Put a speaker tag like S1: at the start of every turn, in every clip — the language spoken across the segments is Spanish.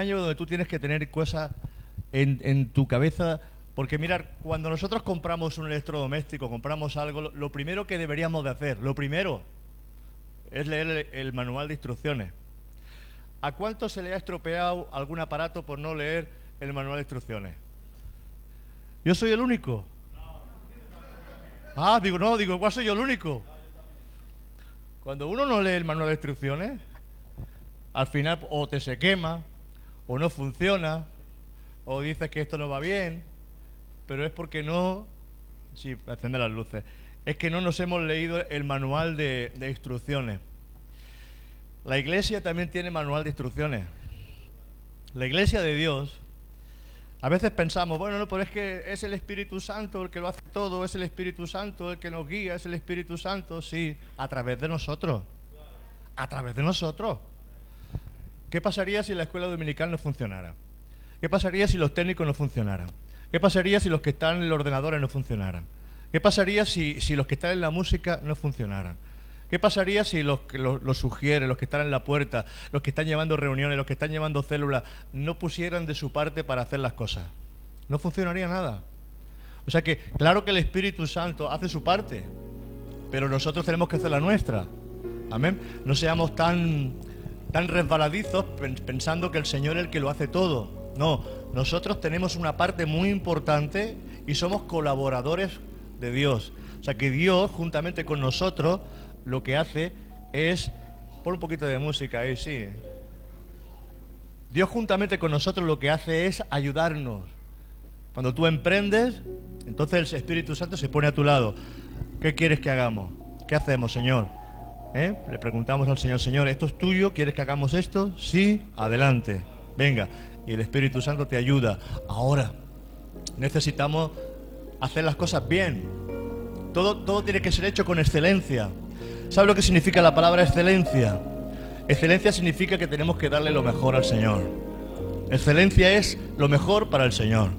S1: año donde tú tienes que tener cosas en, en tu cabeza, porque mirar, cuando nosotros compramos un electrodoméstico, compramos algo, lo, primero que deberíamos de hacer, lo primero, es leer el, el manual de instrucciones. ¿A cuánto se le ha estropeado algún aparato por no leer el manual de instrucciones? ¿Yo soy el único? Ah, digo, no, digo, igual soy yo el único. Cuando uno no lee el manual de instrucciones, al final o te se quema, o no funciona, o dices que esto no va bien, pero es porque no... Sí, enciende las luces. Es que no nos hemos leído el manual de, instrucciones. La iglesia también tiene manual de instrucciones. La iglesia de Dios, a veces pensamos, bueno, no, pero es que es el Espíritu Santo el que lo hace todo, es el Espíritu Santo el que nos guía, es el Espíritu Santo, sí, a través de nosotros. A través de nosotros. ¿Qué pasaría si la escuela dominical no funcionara? ¿Qué pasaría si los técnicos no funcionaran? ¿Qué pasaría si los que están en los ordenadores no funcionaran? ¿Qué pasaría si, si los que están en la música no funcionaran? ¿Qué pasaría si los que los, los sugieren, los que están en la puerta, los que están llevando reuniones, los que están llevando células, no pusieran de su parte para hacer las cosas? No funcionaría nada. O sea que, claro que el Espíritu Santo hace su parte, pero nosotros tenemos que hacer la nuestra. Amén. No seamos tan, tan resbaladizos pensando que el Señor es el que lo hace todo. No, nosotros tenemos una parte muy importante y somos colaboradores de Dios. O sea que Dios, juntamente con nosotros, lo que hace es... Pon un poquito de música ahí, sí. Dios juntamente con nosotros lo que hace es ayudarnos. Cuando tú emprendes, entonces el Espíritu Santo se pone a tu lado. ¿Qué quieres que hagamos? ¿Qué hacemos, Señor? ¿Eh? Le preguntamos al Señor, Señor, ¿esto es tuyo? ¿Quieres que hagamos esto? Sí, adelante. Venga. Y el Espíritu Santo te ayuda. Ahora, necesitamos hacer las cosas bien. Todo, todo tiene que ser hecho con excelencia. ¿Sabe lo que significa la palabra excelencia? Excelencia significa que tenemos que darle lo mejor al Señor. Excelencia es lo mejor para el Señor.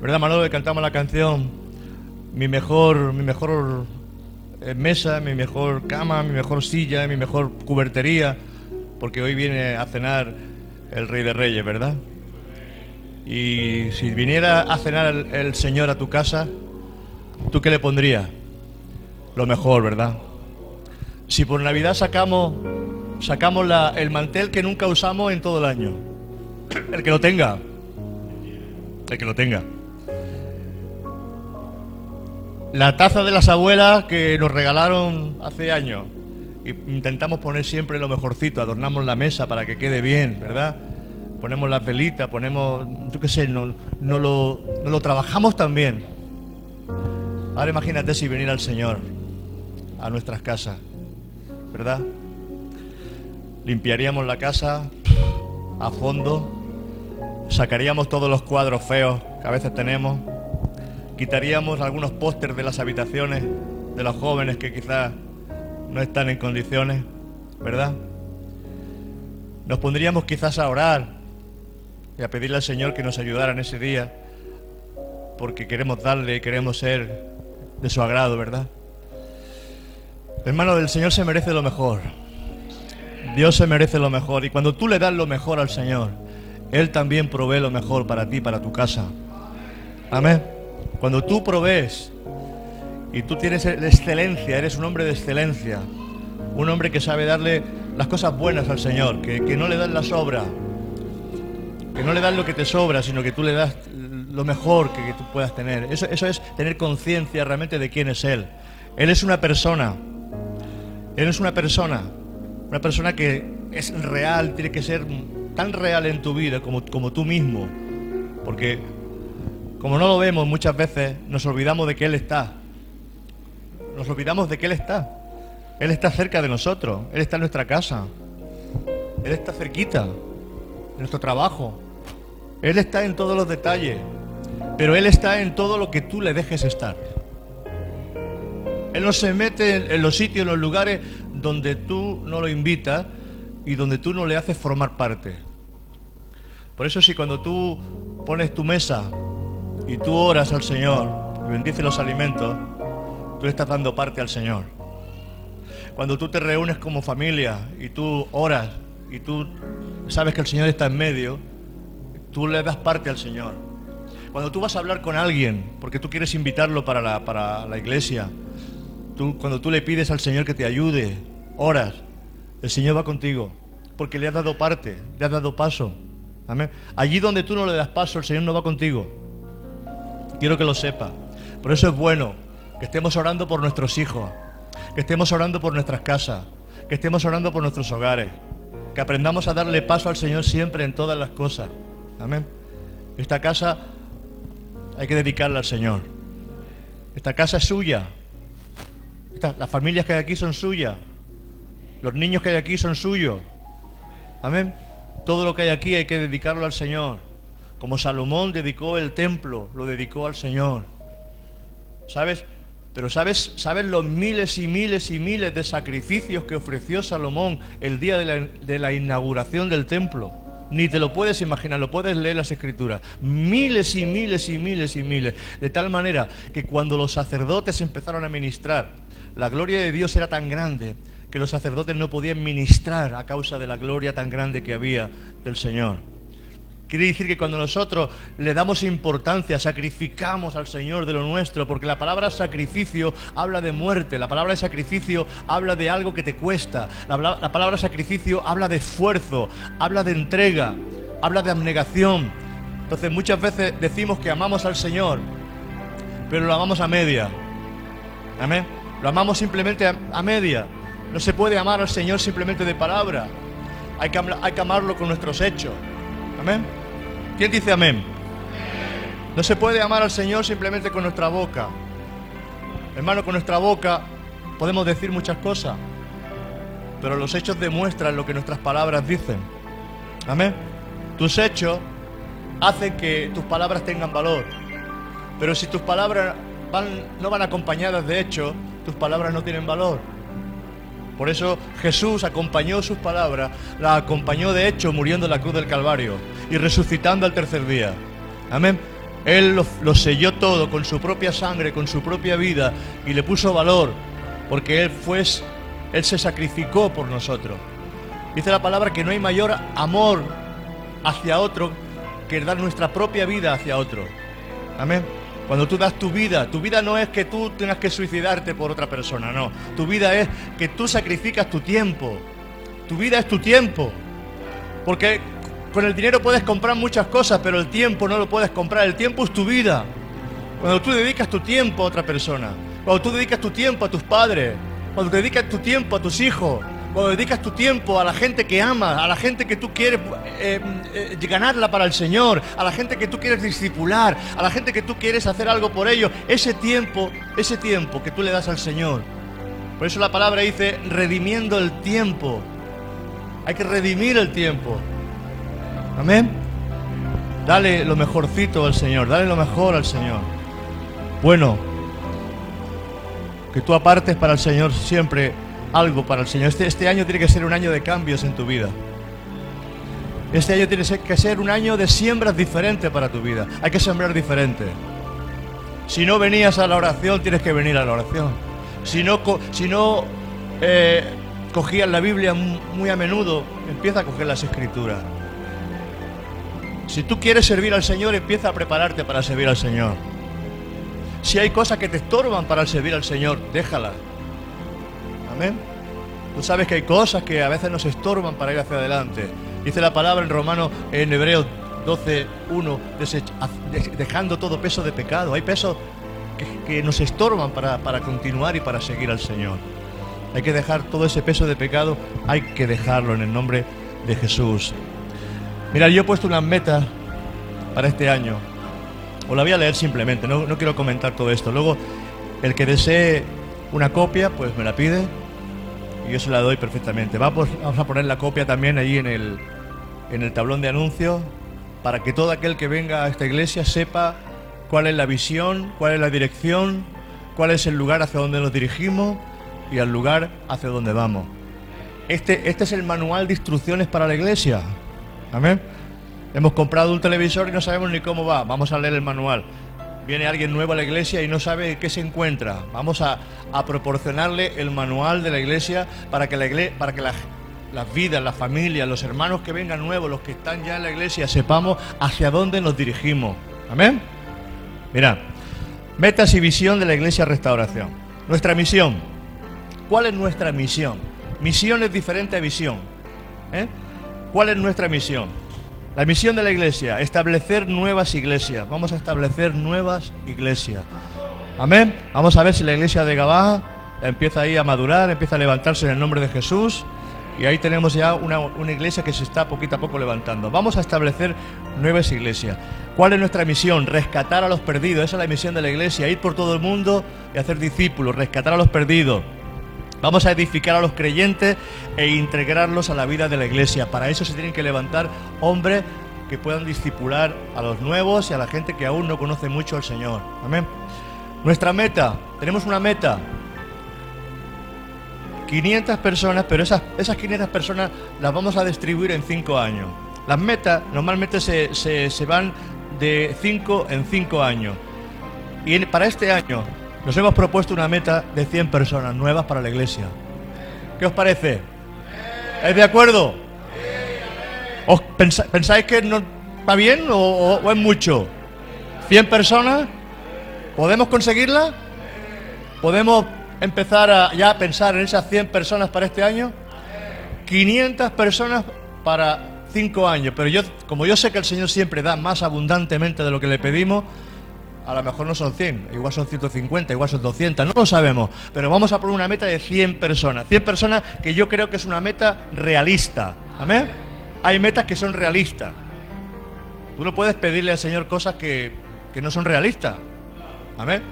S1: ¿Verdad, Manolo? Que cantamos la canción Mi mejor, mi mejor mesa, mi mejor cama, mi mejor silla, mi mejor cubertería, porque hoy viene a cenar el Rey de Reyes, ¿verdad? Y si viniera a cenar el, el Señor a tu casa, ¿tú qué le pondrías? Lo mejor, ¿verdad? Si por Navidad sacamos, sacamos la, el mantel que nunca usamos en todo el año, el que lo tenga, el que lo tenga. La taza de las abuelas que nos regalaron hace años. Intentamos poner siempre lo mejorcito, adornamos la mesa para que quede bien, ¿verdad? Ponemos las velitas, ponemos, yo qué sé, no, no, lo, no lo trabajamos también. Ahora imagínate si viniera el Señor a nuestras casas, ¿verdad? Limpiaríamos la casa a fondo, sacaríamos todos los cuadros feos que a veces tenemos, quitaríamos algunos pósters de las habitaciones de los jóvenes que quizás no están en condiciones, ¿verdad? Nos pondríamos quizás a orar y a pedirle al Señor que nos ayudara en ese día, porque queremos darle y queremos ser de su agrado, ¿verdad? Hermano, el Señor se merece lo mejor. Dios se merece lo mejor. Y cuando tú le das lo mejor al Señor, Él también provee lo mejor para ti, para tu casa. Amén. Cuando tú provees y tú tienes excelencia, eres un hombre de excelencia, un hombre que sabe darle las cosas buenas al Señor, que, que no le das la sobra, que no le das lo que te sobra, sino que tú le das lo mejor que, que tú puedas tener. Eso, eso es tener conciencia realmente de quién es Él. Él es una persona. Él es una persona. Una persona que es real, tiene que ser tan real en tu vida como, como tú mismo. Porque como no lo vemos muchas veces, nos olvidamos de que Él está. Nos olvidamos de que Él está. Él está cerca de nosotros. Él está en nuestra casa. Él está cerquita. En nuestro trabajo. Él está en todos los detalles. Pero Él está en todo lo que tú le dejes estar. Él no se mete en los sitios, en los lugares donde tú no lo invitas y donde tú no le haces formar parte. Por eso si cuando tú pones tu mesa y tú oras al Señor y bendices los alimentos, tú estás dando parte al Señor. Cuando tú te reúnes como familia y tú oras y tú sabes que el Señor está en medio, tú le das parte al Señor. Cuando tú vas a hablar con alguien, porque tú quieres invitarlo para la, para la iglesia, tú, cuando tú le pides al Señor que te ayude, oras, el Señor va contigo, porque le has dado parte, le has dado paso. Amén. Allí donde tú no le das paso, el Señor no va contigo. Quiero que lo sepa. Por eso es bueno que estemos orando por nuestros hijos, que estemos orando por nuestras casas, que estemos orando por nuestros hogares, que aprendamos a darle paso al Señor siempre en todas las cosas. Amén. Esta casa hay que dedicarla al Señor. Esta casa es suya. las familias que hay aquí son suyas. Los niños que hay aquí son suyos. Amén. Todo lo que hay aquí hay que dedicarlo al Señor. Como Salomón dedicó el templo, lo dedicó al Señor. ¿Sabes? Pero ¿sabes, ¿sabes los miles y miles y miles de sacrificios que ofreció Salomón el día de la, inauguración del templo? Ni te lo puedes imaginar, lo puedes leer las escrituras. Miles y miles y miles y miles. De tal manera que cuando los sacerdotes empezaron a ministrar, la gloria de Dios era tan grande que los sacerdotes no podían ministrar a causa de la gloria tan grande que había del Señor. Quiere decir que cuando nosotros le damos importancia, sacrificamos al Señor de lo nuestro, porque la palabra sacrificio habla de muerte, la palabra sacrificio habla de algo que te cuesta, la, la palabra sacrificio habla de esfuerzo, habla de entrega, habla de abnegación. Entonces muchas veces decimos que amamos al Señor, pero lo amamos a media. Amén. Lo amamos simplemente a, media. No se puede amar al Señor simplemente de palabra. Hay que amarlo con nuestros hechos. Amén. ¿Quién dice amén? No se puede amar al Señor simplemente con nuestra boca. Hermano, con nuestra boca podemos decir muchas cosas, pero los hechos demuestran lo que nuestras palabras dicen. Amén. Tus hechos hacen que tus palabras tengan valor. Pero si tus palabras no van acompañadas de hechos, tus palabras no tienen valor. Por eso Jesús acompañó sus palabras, la acompañó de hecho muriendo en la cruz del Calvario y resucitando al tercer día. Amén. Él lo, selló todo con su propia sangre, con su propia vida y le puso valor, porque Él fue, Él se sacrificó por nosotros. Dice la palabra que no hay mayor amor hacia otro que dar nuestra propia vida hacia otro. Amén. Cuando tú das tu vida, tu vida no es que tú tengas que suicidarte por otra persona, no. Tu vida es que tú sacrificas tu tiempo. Tu vida es tu tiempo. Porque con el dinero puedes comprar muchas cosas, pero el tiempo no lo puedes comprar. El tiempo es tu vida. Cuando tú dedicas tu tiempo a otra persona, cuando tú dedicas tu tiempo a tus padres, cuando dedicas tu tiempo a tus hijos, cuando dedicas tu tiempo a la gente que amas, a la gente que tú quieres eh, eh, ganarla para el Señor, a la gente que tú quieres discipular, a la gente que tú quieres hacer algo por ellos, ese tiempo, ese tiempo que tú le das al Señor. Por eso la palabra dice redimiendo el tiempo. Hay que redimir el tiempo. Amén. Dale lo mejorcito al Señor, dale lo mejor al Señor. Bueno, que tú apartes para el Señor siempre algo para el Señor. Este, este año tiene que ser un año de cambios en tu vida. Este año tiene que ser un año de siembras diferentes para tu vida. Hay que sembrar diferente. Si no venías a la oración, tienes que venir a la oración. Si no, si no eh, cogías la Biblia muy a menudo, empieza a coger las escrituras. Si tú quieres servir al Señor, empieza a prepararte para servir al Señor. Si hay cosas que te estorban para servir al Señor, déjalas. Tú sabes que hay cosas que a veces nos estorban para ir hacia adelante. Dice la palabra en Romano, en Hebreos 12, 1, dejando todo peso de pecado. Hay pesos que, nos estorban para, para continuar y para seguir al Señor. Hay que dejar todo ese peso de pecado, hay que dejarlo en el nombre de Jesús. Mira, yo he puesto unas metas para este año. Os la voy a leer simplemente, no, no quiero comentar todo esto. Luego, el que desee una copia, pues me la pide y yo se la doy perfectamente. Vamos, vamos a poner la copia también allí en el, en el tablón de anuncios para que todo aquel que venga a esta iglesia sepa cuál es la visión, cuál es la dirección, cuál es el lugar hacia donde nos dirigimos y el lugar hacia donde vamos. Este, este es el manual de instrucciones para la iglesia. Amén. Hemos comprado un televisor y no sabemos ni cómo va. Vamos a leer el manual viene alguien nuevo a la iglesia y no sabe qué se encuentra. Vamos a, proporcionarle el manual de la iglesia para que la, para que la las vidas, las familias, los hermanos que vengan nuevos, los que están ya en la iglesia, sepamos hacia dónde nos dirigimos. Amén. Mira, metas y visión de la iglesia Restauración. Nuestra misión. ¿Cuál es nuestra misión? Misión es diferente a visión. ¿eh? ¿Cuál es nuestra misión? La misión de la iglesia, establecer nuevas iglesias. Vamos a establecer nuevas iglesias. Amén. Vamos a ver si la iglesia de Gabá empieza ahí a madurar, empieza a levantarse en el nombre de Jesús. Y ahí tenemos ya una, una, iglesia que se está poquito a poco levantando. Vamos a establecer nuevas iglesias. ¿Cuál es nuestra misión? Rescatar a los perdidos. Esa es la misión de la iglesia. Ir por todo el mundo y hacer discípulos. Rescatar a los perdidos. Vamos a edificar a los creyentes e integrarlos a la vida de la iglesia. Para eso se tienen que levantar hombres que puedan discipular a los nuevos y a la gente que aún no conoce mucho al Señor. Amén. Nuestra meta, tenemos una meta. 500 personas, pero esas, esas 500 personas las vamos a distribuir en 5 años. Las metas normalmente se, se, se van de 5 en 5 años. Y para este año nos hemos propuesto una meta de 100 personas nuevas para la iglesia. ¿Qué os parece? ¿Es de acuerdo? ¿Os pensáis que no va bien o, es mucho? ¿100 personas? ¿Podemos conseguirla? ¿Podemos empezar a ya pensar en esas 100 personas para este año? 500 personas para 5 años. Pero yo, como yo sé que el Señor siempre da más abundantemente de lo que le pedimos, a lo mejor no son 100, igual son 150, igual son 200, no lo sabemos. Pero vamos a poner una meta de 100 personas. 100 personas que yo creo que es una meta realista. ¿Amén? Hay metas que son realistas. Tú no puedes pedirle al Señor cosas que, que no son realistas. Amén.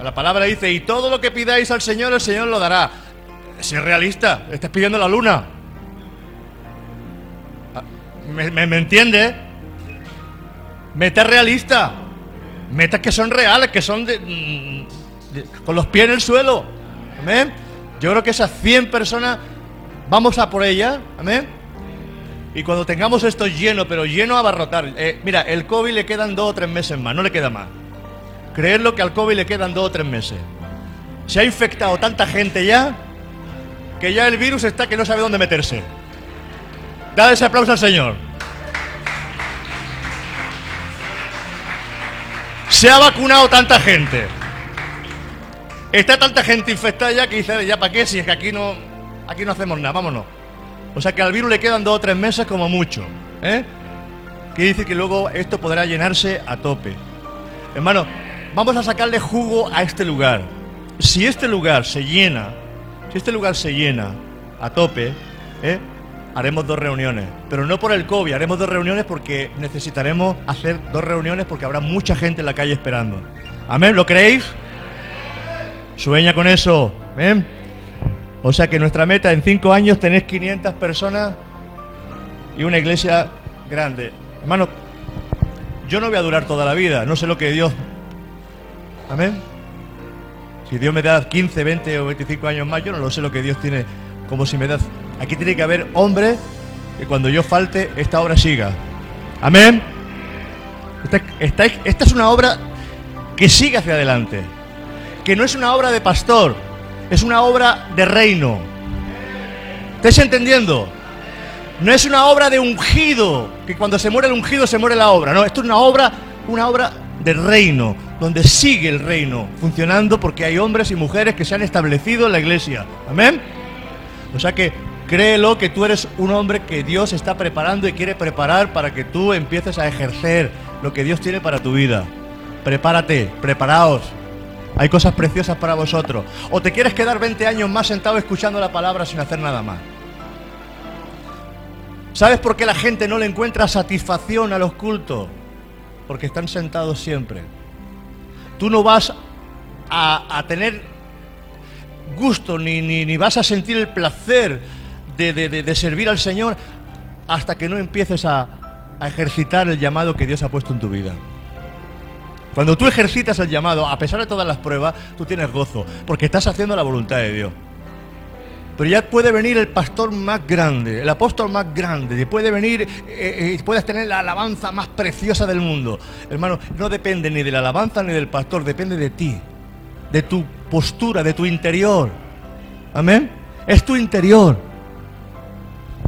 S1: La palabra dice, y todo lo que pidáis al Señor, el Señor lo dará. Si es realista, estás pidiendo la luna. Ah, ¿Me, me, me entiende? Meta realista. Metas que son reales, que son de, con los pies en el suelo. Amén. Yo creo que esas 100 personas vamos a por ellas. Amén. Y cuando tengamos esto lleno, pero lleno a abarrotar. Eh, mira, el COVID le quedan dos o tres meses más, no le queda más. Creerlo que al COVID le quedan dos o tres meses. Se ha infectado tanta gente ya que ya el virus está que no sabe dónde meterse. Dale ese aplauso al Señor. Se ha vacunado tanta gente. Está tanta gente infectada ya que dice, ya para qué, si es que aquí no, aquí no hacemos nada, vámonos. O sea que al virus le quedan dos o tres meses como mucho. ¿eh? Que dice que luego esto podrá llenarse a tope. Hermano, vamos a sacarle jugo a este lugar. Si este lugar se llena, si este lugar se llena a tope, ¿eh? Haremos dos reuniones. Pero no por el COVID, haremos dos reuniones porque necesitaremos hacer dos reuniones porque habrá mucha gente en la calle esperando. Amén, ¿lo creéis? Sueña con eso. ¿Ven? O sea que nuestra meta en cinco años tenéis 500 personas y una iglesia grande. Hermano, yo no voy a durar toda la vida, no sé lo que Dios... Amén. Si Dios me da 15, 20 o 25 años más, yo no lo sé lo que Dios tiene como si me da... Aquí tiene que haber hombres que cuando yo falte, esta obra siga. Amén. Esta, es una obra que sigue hacia adelante. Que no es una obra de pastor, es una obra de reino. ¿Estáis entendiendo? No es una obra de ungido, que cuando se muere el ungido se muere la obra. No, esto es una obra, una obra de reino, donde sigue el reino funcionando porque hay hombres y mujeres que se han establecido en la iglesia. Amén. O sea que créelo que tú eres un hombre que Dios está preparando y quiere preparar para que tú empieces a ejercer lo que Dios tiene para tu vida. Prepárate, preparaos. Hay cosas preciosas para vosotros. O te quieres quedar 20 años más sentado escuchando la palabra sin hacer nada más. ¿Sabes por qué la gente no le encuentra satisfacción a los cultos? Porque están sentados siempre. Tú no vas a, tener gusto ni, ni, ni, vas a sentir el placer de, de, de, servir al Señor hasta que no empieces a, a ejercitar el llamado que Dios ha puesto en tu vida. Cuando tú ejercitas el llamado, a pesar de todas las pruebas, tú tienes gozo, porque estás haciendo la voluntad de Dios. Pero ya puede venir el pastor más grande, el apóstol más grande, puede venir y eh, eh, puedes tener la alabanza más preciosa del mundo. Hermano, no depende ni de la alabanza ni del pastor, depende de ti, de tu postura, de tu interior. Amén. Es tu interior.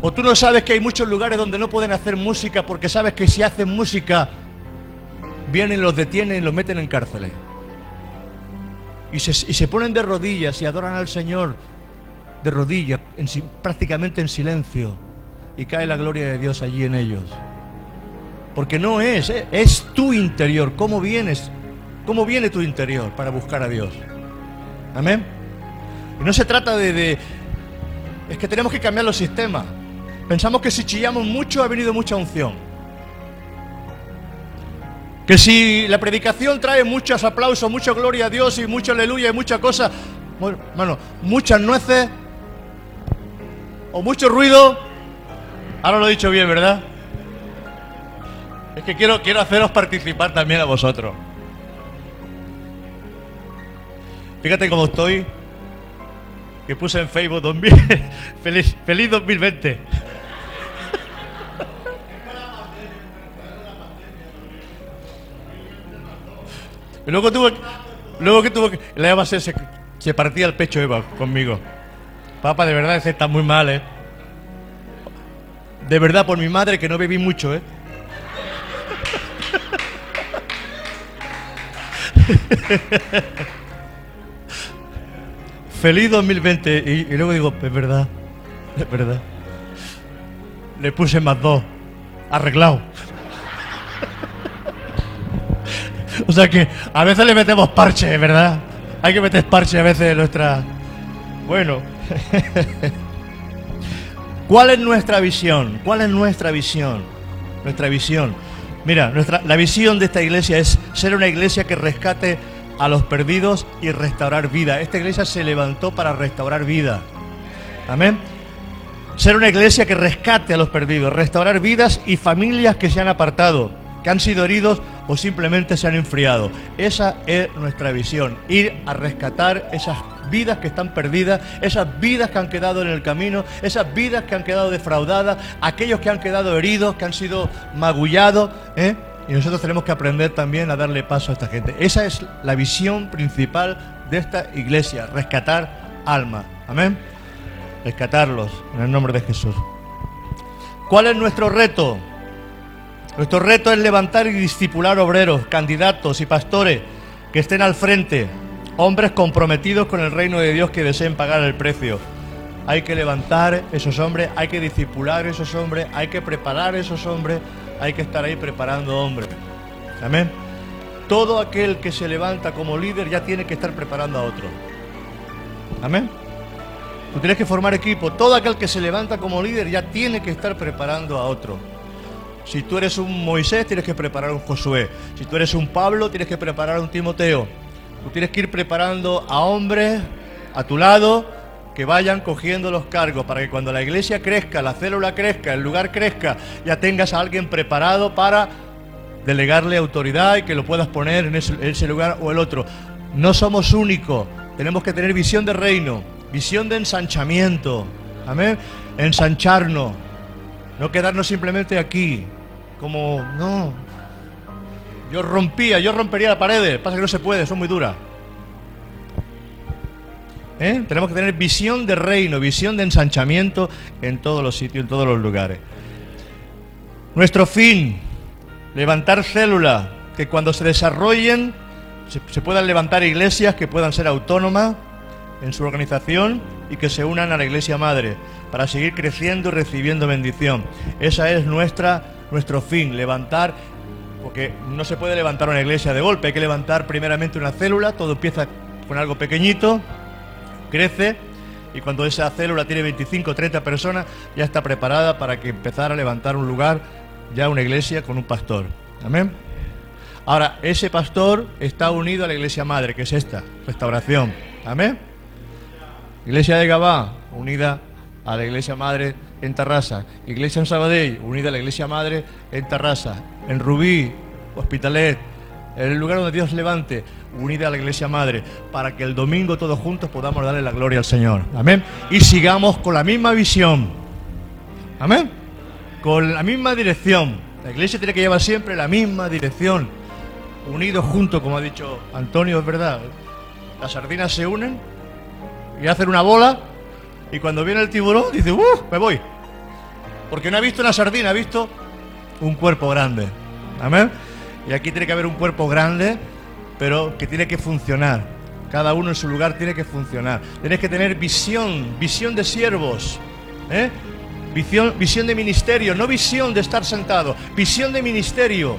S1: O tú no sabes que hay muchos lugares donde no pueden hacer música porque sabes que si hacen música vienen, los detienen los meten en cárceles. Y se, y se ponen de rodillas y adoran al Señor de rodillas, prácticamente en silencio. Y cae la gloria de Dios allí en ellos. Porque no es, eh, es tu interior. ¿Cómo vienes? ¿Cómo viene tu interior para buscar a Dios? Amén. Y no se trata de, de- Es que tenemos que cambiar los sistemas. Pensamos que si chillamos mucho ha venido mucha unción. Que si la predicación trae muchos aplausos, mucha gloria a Dios y mucho aleluya y muchas cosas, bueno, hermano, muchas nueces o mucho ruido, ahora lo he dicho bien, ¿verdad? Es que quiero, quiero haceros participar también a vosotros. Fíjate cómo estoy, que puse en Facebook 2000, feliz, feliz 2020. Y luego tuvo, luego que tuvo que, la Eva se, se, partía el pecho Eva conmigo. Papá, de verdad, ese está muy mal, ¿eh? De verdad, por mi madre, que no bebí mucho, ¿eh? Feliz 2020. Y, y luego digo, es verdad, es verdad. Le puse más dos. Arreglado. O sea que a veces le metemos parche, ¿verdad? Hay que meter parche a veces en nuestra... Bueno. ¿Cuál es nuestra visión? ¿Cuál es nuestra visión? Nuestra visión. Mira, nuestra, la visión de esta iglesia es ser una iglesia que rescate a los perdidos y restaurar vida. Esta iglesia se levantó para restaurar vida. Amén. Ser una iglesia que rescate a los perdidos, restaurar vidas y familias que se han apartado, que han sido heridos o simplemente se han enfriado. Esa es nuestra visión, ir a rescatar esas vidas que están perdidas, esas vidas que han quedado en el camino, esas vidas que han quedado defraudadas, aquellos que han quedado heridos, que han sido magullados, ¿eh? Y nosotros tenemos que aprender también a darle paso a esta gente. Esa es la visión principal de esta iglesia, rescatar almas. Amén. Rescatarlos en el nombre de Jesús. ¿Cuál es nuestro reto? Nuestro reto es levantar y discipular obreros, candidatos y pastores que estén al frente, hombres comprometidos con el reino de Dios que deseen pagar el precio. Hay que levantar esos hombres, hay que discipular esos hombres, hay que preparar esos hombres, hay que estar ahí preparando hombres. Amén. Todo aquel que se levanta como líder ya tiene que estar preparando a otro. Amén. Tú tienes que formar equipo. Todo aquel que se levanta como líder ya tiene que estar preparando a otro. Si tú eres un Moisés, tienes que preparar un Josué. Si tú eres un Pablo, tienes que preparar un Timoteo. Tú tienes que ir preparando a hombres a tu lado que vayan cogiendo los cargos para que cuando la iglesia crezca, la célula crezca, el lugar crezca, ya tengas a alguien preparado para delegarle autoridad y que lo puedas poner en ese, en ese lugar o el otro. No somos únicos, tenemos que tener visión de reino, visión de ensanchamiento. Amén. Ensancharnos, no quedarnos simplemente aquí, como, no. Yo rompía, yo rompería la pared, pasa que no se puede, son muy duras. ¿Eh? Tenemos que tener visión de reino, visión de ensanchamiento en todos los sitios, en todos los lugares. Nuestro fin, levantar células que cuando se desarrollen se, se puedan levantar iglesias que puedan ser autónomas en su organización y que se unan a la iglesia madre para seguir creciendo y recibiendo bendición. Esa es nuestra nuestro fin, levantar porque no se puede levantar una iglesia de golpe, hay que levantar primeramente una célula, todo empieza con algo pequeñito, crece y cuando esa célula tiene 25 o 30 personas ya está preparada para que empezar a levantar un lugar, ya una iglesia con un pastor. Amén. Ahora, ese pastor está unido a la iglesia madre, que es esta, restauración. Amén. Iglesia de Gabá, unida a la iglesia madre en Tarrasa. Iglesia en Sabadell, unida a la iglesia madre en Tarrasa. En Rubí, Hospitalet, en el lugar donde Dios levante, unida a la iglesia madre, para que el domingo todos juntos podamos darle la gloria al Señor. Amén. Y sigamos con la misma visión. Amén. Con la misma dirección. La iglesia tiene que llevar siempre la misma dirección. Unidos juntos, como ha dicho Antonio, es verdad. Las sardinas se unen y hacen una bola. Y cuando viene el tiburón, dice, ¡uh! Me voy. Porque no ha visto una sardina, ha visto un cuerpo grande. Amén. Y aquí tiene que haber un cuerpo grande, pero que tiene que funcionar. Cada uno en su lugar tiene que funcionar. Tienes que tener visión, visión de siervos. ¿eh? Visión, visión de ministerio, no visión de estar sentado, visión de ministerio.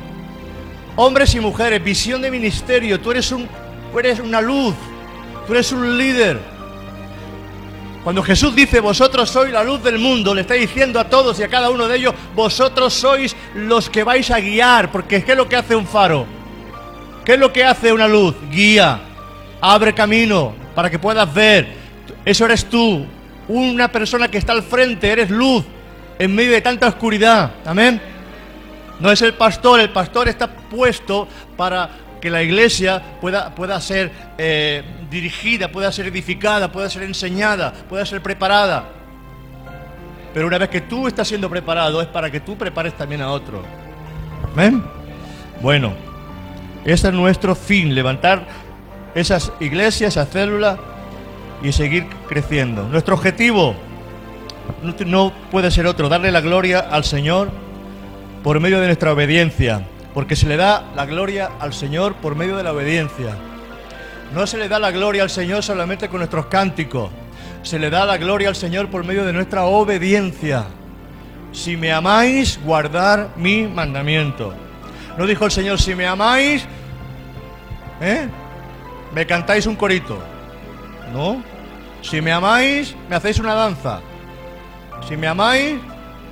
S1: Hombres y mujeres, visión de ministerio. Tú eres, un, tú eres una luz, tú eres un líder. Cuando Jesús dice, vosotros sois la luz del mundo, le está diciendo a todos y a cada uno de ellos, vosotros sois los que vais a guiar, porque ¿qué es lo que hace un faro? ¿Qué es lo que hace una luz? Guía, abre camino para que puedas ver. Eso eres tú, una persona que está al frente, eres luz en medio de tanta oscuridad. Amén. No es el pastor, el pastor está puesto para que la iglesia pueda, pueda ser eh, dirigida, pueda ser edificada, pueda ser enseñada, pueda ser preparada. Pero una vez que tú estás siendo preparado es para que tú prepares también a otro. ¿Ven? Bueno, ese es nuestro fin, levantar esas iglesias, esas células y seguir creciendo. Nuestro objetivo no puede ser otro, darle la gloria al Señor por medio de nuestra obediencia porque se le da la gloria al Señor por medio de la obediencia. No se le da la gloria al Señor solamente con nuestros cánticos, se le da la gloria al Señor por medio de nuestra obediencia. Si me amáis, guardar mi mandamiento. No dijo el Señor, si me amáis, ¿eh? me cantáis un corito. No. Si me amáis, me hacéis una danza. Si me amáis,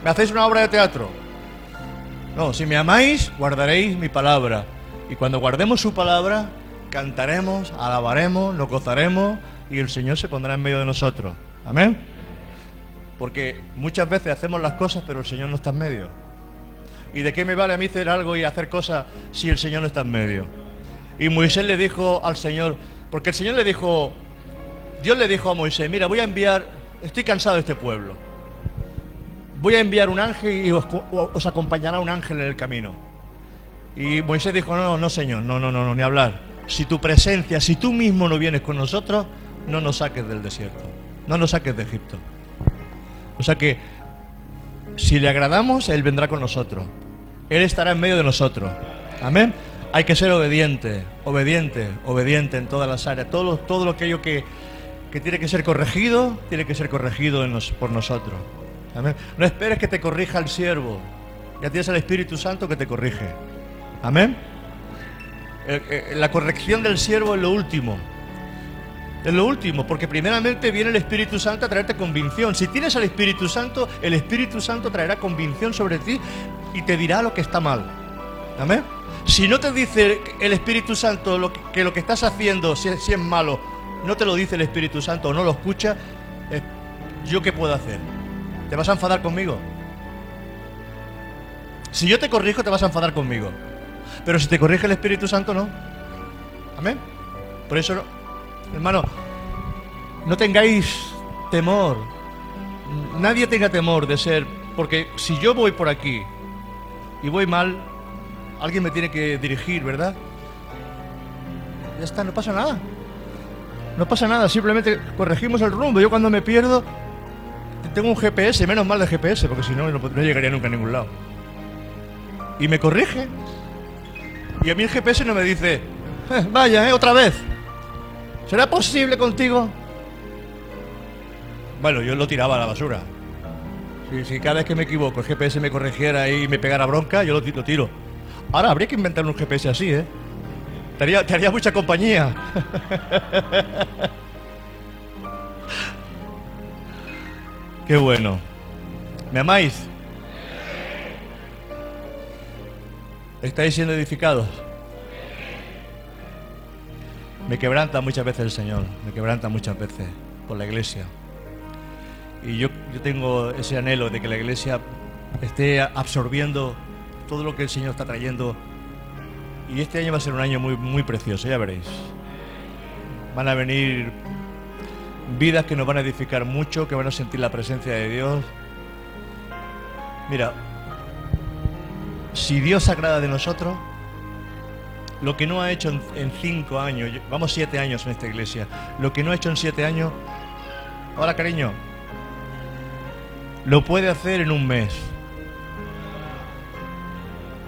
S1: me hacéis una obra de teatro. No, si me amáis, guardaréis mi palabra. Y cuando guardemos su palabra, cantaremos, alabaremos, nos gozaremos y el Señor se pondrá en medio de nosotros. Amén. Porque muchas veces hacemos las cosas, pero el Señor no está en medio. ¿Y de qué me vale a mí hacer algo y hacer cosas si el Señor no está en medio? Y Moisés le dijo al Señor, porque el Señor le dijo, Dios le dijo a Moisés, mira, voy a enviar, estoy cansado de este pueblo voy a enviar un ángel y os, acompañará un ángel en el camino. Y Moisés dijo, no, no, Señor, no, no, no, ni hablar. Si tu presencia, si tú mismo no vienes con nosotros, no nos saques del desierto, no nos saques de Egipto. O sea que, si le agradamos, Él vendrá con nosotros. Él estará en medio de nosotros. Amén. Hay que ser obediente, obediente, obediente en todas las áreas. Todo, todo aquello que, que tiene que ser corregido, tiene que ser corregido por nosotros. No esperes que te corrija el siervo. Ya tienes el Espíritu Santo que te corrige. Amén. Eh, eh, la corrección del siervo es lo último. Es lo último, porque primeramente viene el Espíritu Santo a traerte convicción. Si tienes al Espíritu Santo, el Espíritu Santo traerá convicción sobre ti y te dirá lo que está mal. Amén. Si no te dice el Espíritu Santo que lo que estás haciendo, si, es malo, no te lo dice el Espíritu Santo o no lo escucha, ¿yo qué puedo hacer? ¿Te vas a enfadar conmigo? Si yo te corrijo, te vas a enfadar conmigo. Pero si te corrige el Espíritu Santo, no. Amén. Por eso, hermano, no tengáis temor. Nadie tenga temor de ser, porque si yo voy por aquí y voy mal, alguien me tiene que dirigir, ¿verdad? Ya está, no pasa nada. No pasa nada, simplemente corregimos el rumbo. Yo cuando me pierdo, tengo un GPS, menos mal de GPS, porque si no, no, llegaría nunca a ningún lado. Y me corrige. Y a mí el GPS no me dice, eh, vaya, eh, otra vez. ¿Será posible Bueno, yo lo tiraba a la basura. Si, cada vez que me equivoco el GPS me corrigiera y me pegara bronca, yo lo, tiro. Ahora habría que inventar un GPS así, ¿eh? Te te haría mucha compañía. Qué bueno. ¿Me amáis? ¿Estáis siendo edificados? Me quebranta muchas veces el Señor, me quebranta muchas veces por la iglesia. Y yo, yo tengo ese anhelo de que la iglesia esté absorbiendo todo lo que el Señor está trayendo. Y este año va a ser un año muy, muy precioso, ya veréis. Van a venir vidas que nos van a edificar mucho, que van a sentir la presencia de Dios. Mira, si Dios agrada de nosotros, lo que no ha hecho en, cinco años, vamos siete años en esta iglesia, lo que no ha hecho en siete años, hola cariño, lo puede hacer en un mes.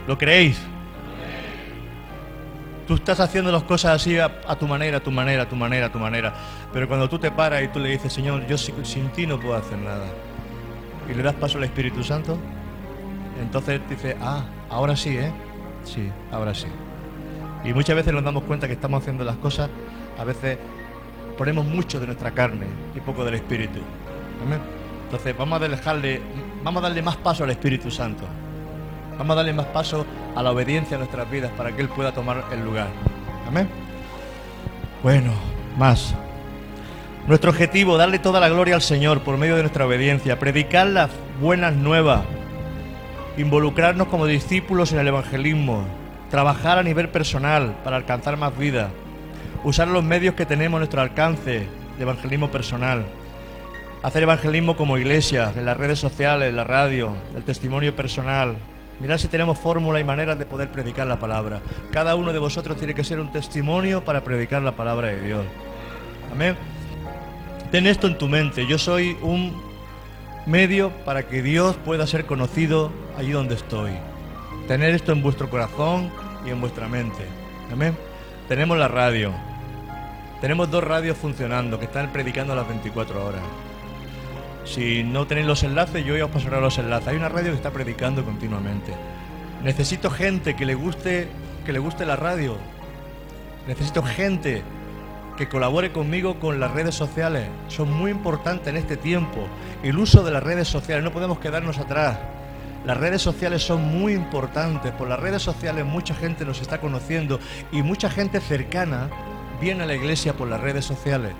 S1: ¿Lo creéis? Tú estás haciendo las cosas así a, tu manera, a tu manera, a tu manera, a tu manera. Pero cuando tú te paras y tú le dices, Señor, yo sin, ti no puedo hacer nada. Y le das paso al Espíritu Santo, entonces dice, ah, ahora sí, ¿eh? Sí, ahora sí. Y muchas veces nos damos cuenta que estamos haciendo las cosas, a veces ponemos mucho de nuestra carne y poco del Espíritu. Entonces vamos a dejarle, vamos a darle más paso al Espíritu Santo. Vamos a darle más paso a la obediencia a nuestras vidas para que Él pueda tomar el lugar. Amén. Bueno, más. Nuestro objetivo, darle toda la gloria al Señor por medio de nuestra obediencia, predicar las buenas nuevas, involucrarnos como discípulos en el evangelismo, trabajar a nivel personal para alcanzar más vida, usar los medios que tenemos a nuestro alcance de evangelismo personal, hacer evangelismo como iglesia, en las redes sociales, en la radio, el testimonio personal, Mirad si tenemos fórmula y maneras de poder predicar la palabra. Cada uno de vosotros tiene que ser un testimonio para predicar la palabra de Dios. Amén. Ten esto en tu mente. Yo soy un medio para que Dios pueda ser conocido allí donde estoy. Tener esto en vuestro corazón y en vuestra mente. Amén. Tenemos la radio. Tenemos dos radios funcionando que están predicando a las 24 horas. Si no tenéis los enlaces, yo os pasaré los enlaces. Hay una radio que está predicando continuamente. Necesito gente que le guste, que le guste la radio. Necesito gente que colabore conmigo con las redes sociales. Son muy importantes en este tiempo. El uso de las redes sociales, no podemos quedarnos atrás. Las redes sociales son muy importantes. Por las redes sociales mucha gente nos está conociendo y mucha gente cercana viene a la iglesia por las redes sociales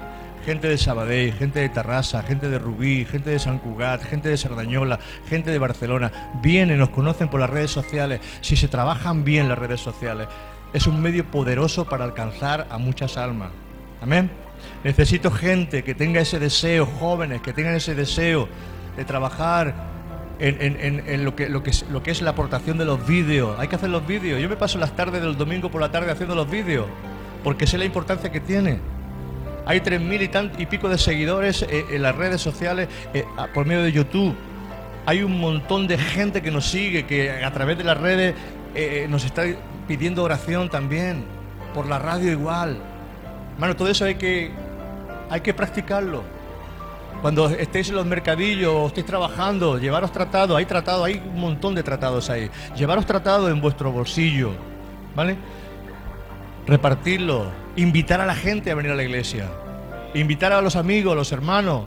S1: gente de Sabadell, gente de Tarrasa, gente de Rubí, gente de San Cugat, gente de Sardañola, gente de Barcelona, vienen, nos conocen por las redes sociales. Si se trabajan bien las redes sociales, es un medio poderoso para alcanzar a muchas almas. Amén. Necesito gente que tenga ese deseo, jóvenes que tengan ese deseo de trabajar en, lo, que, es la aportación de los vídeos. Hay que hacer los vídeos. Yo me paso las tardes del domingo por la tarde haciendo los vídeos, porque sé la importancia que tiene. Hay tres mil y, pico de seguidores eh, en las redes sociales eh, por medio de YouTube. Hay un montón de gente que nos sigue, que a través de las redes eh, nos está pidiendo oración también. Por la radio igual. Hermano, todo eso hay que, hay que practicarlo. Cuando estéis en los mercadillos o estéis trabajando, llevaros tratados, hay tratados, hay un montón de tratados ahí. Llevaros tratados en vuestro bolsillo, ¿vale? Repartirlo, invitar a la gente a venir a la iglesia, invitar a los amigos, los hermanos.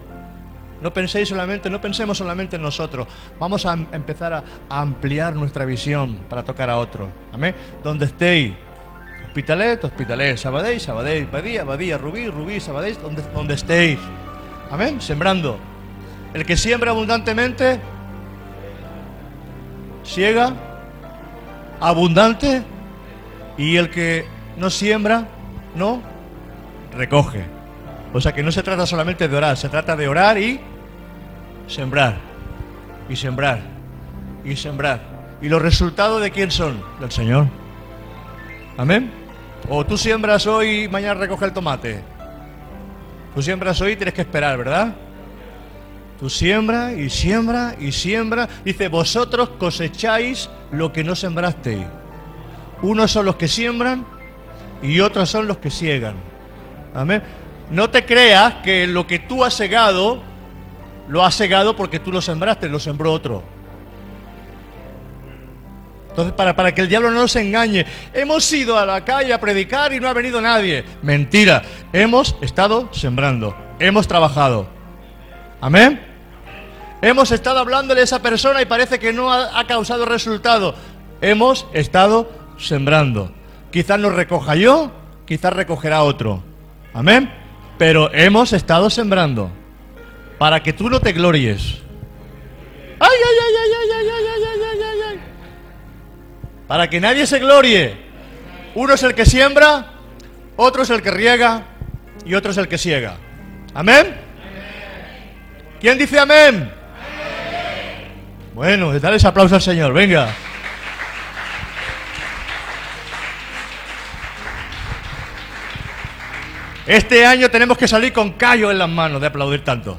S1: No penséis solamente, no pensemos solamente en nosotros. Vamos a empezar a, ampliar nuestra visión para tocar a otros. Amén. Donde estéis, Hospitalet, Hospitalet, Sabadell, Sabadell, Badía, Badía, Rubí, Rubí, Sabadell, donde, donde estéis. Amén. Sembrando. El que siembra abundantemente, ciega, abundante, y el que no siembra, no recoge. O sea que no se trata solamente de orar, se trata de orar y sembrar. Y sembrar. Y sembrar. ¿Y los resultados de quién son? Del Señor. Amén. O tú siembras hoy y mañana recoge el tomate. Tú siembras hoy y tienes que esperar, ¿verdad? Tú siembra y siembra y siembra. Dice, vosotros cosecháis lo que no sembrasteis. Unos son los que siembran y otros son los que ciegan. Amén. No te creas que lo que tú has cegado, lo has cegado porque tú lo sembraste, lo sembró otro. Entonces, para, para que el diablo no nos engañe, hemos ido a la calle a predicar y no ha venido nadie. Mentira, hemos estado sembrando, hemos trabajado. Amén. Hemos estado hablándole a esa persona y parece que no ha, ha causado resultado. Hemos estado sembrando. Quizás nos recoja yo, quizás recogerá otro. Amén. Pero hemos estado sembrando para que tú no te glories. Ay, ay, ay, ay, ay, ay, ay, ay, ay, ay. Para que nadie se glorie. Uno es el que siembra, otro es el que riega y otro es el que ciega. Amén. ¿Quién dice amén? Bueno, dale ese aplauso al Señor, venga. Este año tenemos que salir con callo en las manos de aplaudir tanto.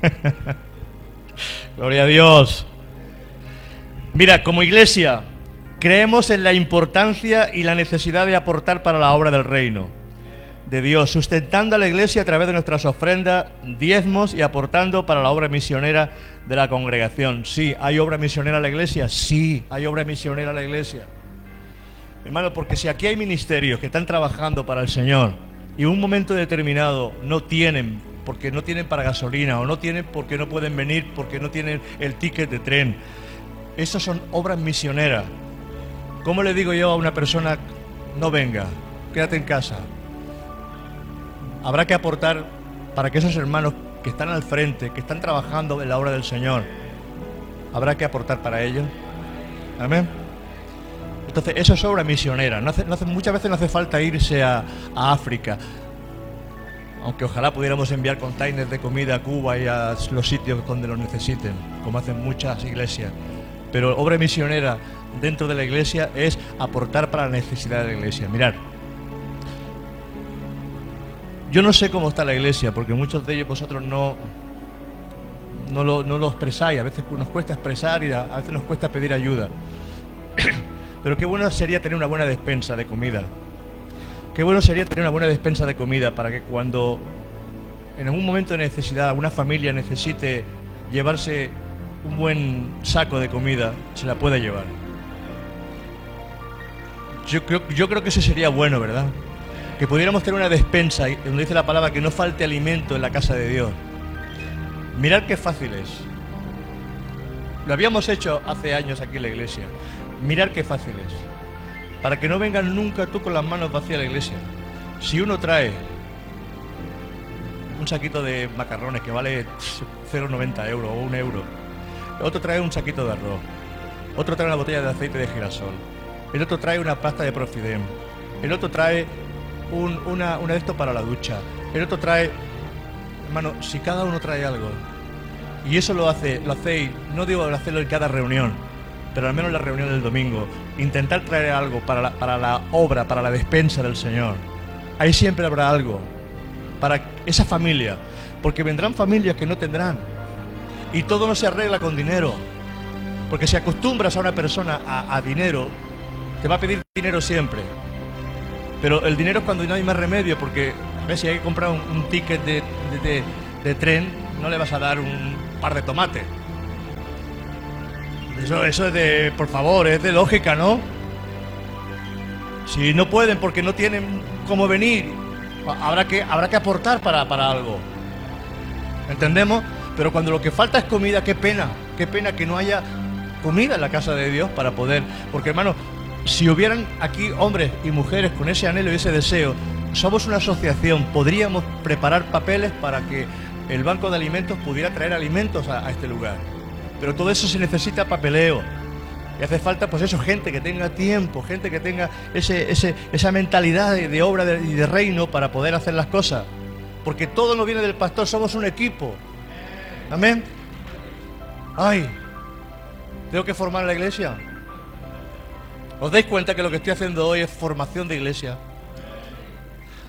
S1: Gloria a Dios. Mira, como iglesia, creemos en la importancia y la necesidad de aportar para la obra del reino de Dios, sustentando a la iglesia a través de nuestras ofrendas, diezmos y aportando para la obra misionera de la congregación. Sí, ¿hay obra misionera en la iglesia? Sí, hay obra misionera en la iglesia. Hermano, porque si aquí hay ministerios que están trabajando para el Señor y en un momento determinado no tienen, porque no tienen para gasolina o no tienen porque no pueden venir, porque no tienen el ticket de tren, esas son obras misioneras. ¿Cómo le digo yo a una persona, no venga, quédate en casa? Habrá que aportar para que esos hermanos que están al frente, que están trabajando en la obra del Señor, habrá que aportar para ellos. Amén. Entonces, eso es obra misionera. Muchas veces no hace falta irse a, a, África. Aunque ojalá pudiéramos enviar containers de comida a Cuba y a los sitios donde los necesiten, como hacen muchas iglesias. Pero obra misionera dentro de la iglesia es aportar para la necesidad de la iglesia. Mirar, yo no sé cómo está la iglesia, porque muchos de ellos vosotros no, no, lo, no lo expresáis. A veces nos cuesta expresar y a veces nos cuesta pedir ayuda. Pero qué bueno sería tener una buena despensa de comida. Qué bueno sería tener una buena despensa de comida para que cuando en algún momento de necesidad una familia necesite llevarse un buen saco de comida, se la pueda llevar. Yo creo, yo creo que eso sería bueno, ¿verdad? que pudiéramos tener una despensa, donde dice la palabra que no falte alimento en la casa de Dios. Mirad qué fácil es. Lo habíamos hecho hace años aquí en la iglesia. Mirad qué fácil es. Para que no vengan nunca tú con las manos vacías a la iglesia. Si uno trae un saquito de macarrones que vale 0,90 euros o un euro, otro trae un saquito de arroz, otro trae una botella de aceite de girasol, el otro trae una pasta de profidem, el otro trae una, una de esto para la ducha, el otro trae, hermano, si cada uno trae algo, y eso lo hace, lo hacéis, no digo hacerlo en cada reunión, pero al menos en la reunión del domingo, intentar traer algo para la, para la obra, para la despensa del Señor. Ahí siempre habrá algo para esa familia, porque vendrán familias que no tendrán. Y todo no se arregla con dinero, porque si acostumbras a una persona a, dinero, te va a pedir dinero siempre. Pero el dinero es cuando no hay más remedio, porque ¿ves? si hay que comprar un, ticket de, tren, no le vas a dar un par de tomates. Eso, eso es de, por favor, es de lógica, ¿no? Si no pueden porque no tienen cómo venir, habrá que, habrá que aportar para, para algo. ¿Entendemos? Pero cuando lo que falta es comida, qué pena, qué pena que no haya comida en la casa de Dios para poder. Porque hermano, si hubieran aquí hombres y mujeres con ese anhelo y ese deseo, somos una asociación, podríamos preparar papeles para que el Banco de Alimentos pudiera traer alimentos a, este lugar. Pero todo eso se necesita papeleo. Y hace falta, pues eso, gente que tenga tiempo, gente que tenga ese, esa mentalidad de, obra y de reino para poder hacer las cosas. Porque todo no viene del pastor, somos un equipo. Amén. Ay, tengo que formar la iglesia. ¿Os dais cuenta que lo que estoy haciendo hoy es formación de iglesia?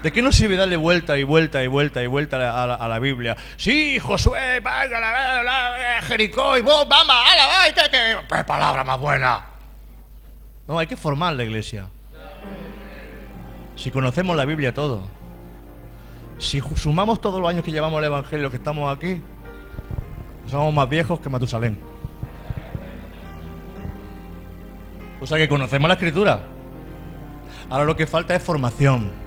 S1: ¿De qué nos sirve darle vuelta y vuelta y vuelta y vuelta a la, Biblia? Sí, Josué, vaya, la, la, Jericó y vos, vamos, ala, la, qué palabra más buena! No, hay que formar la iglesia. Si conocemos la Biblia todo. Si sumamos todos los años que llevamos el Evangelio que estamos aquí, somos más viejos que Matusalén. O sea que conocemos la escritura. Ahora lo que falta es formación.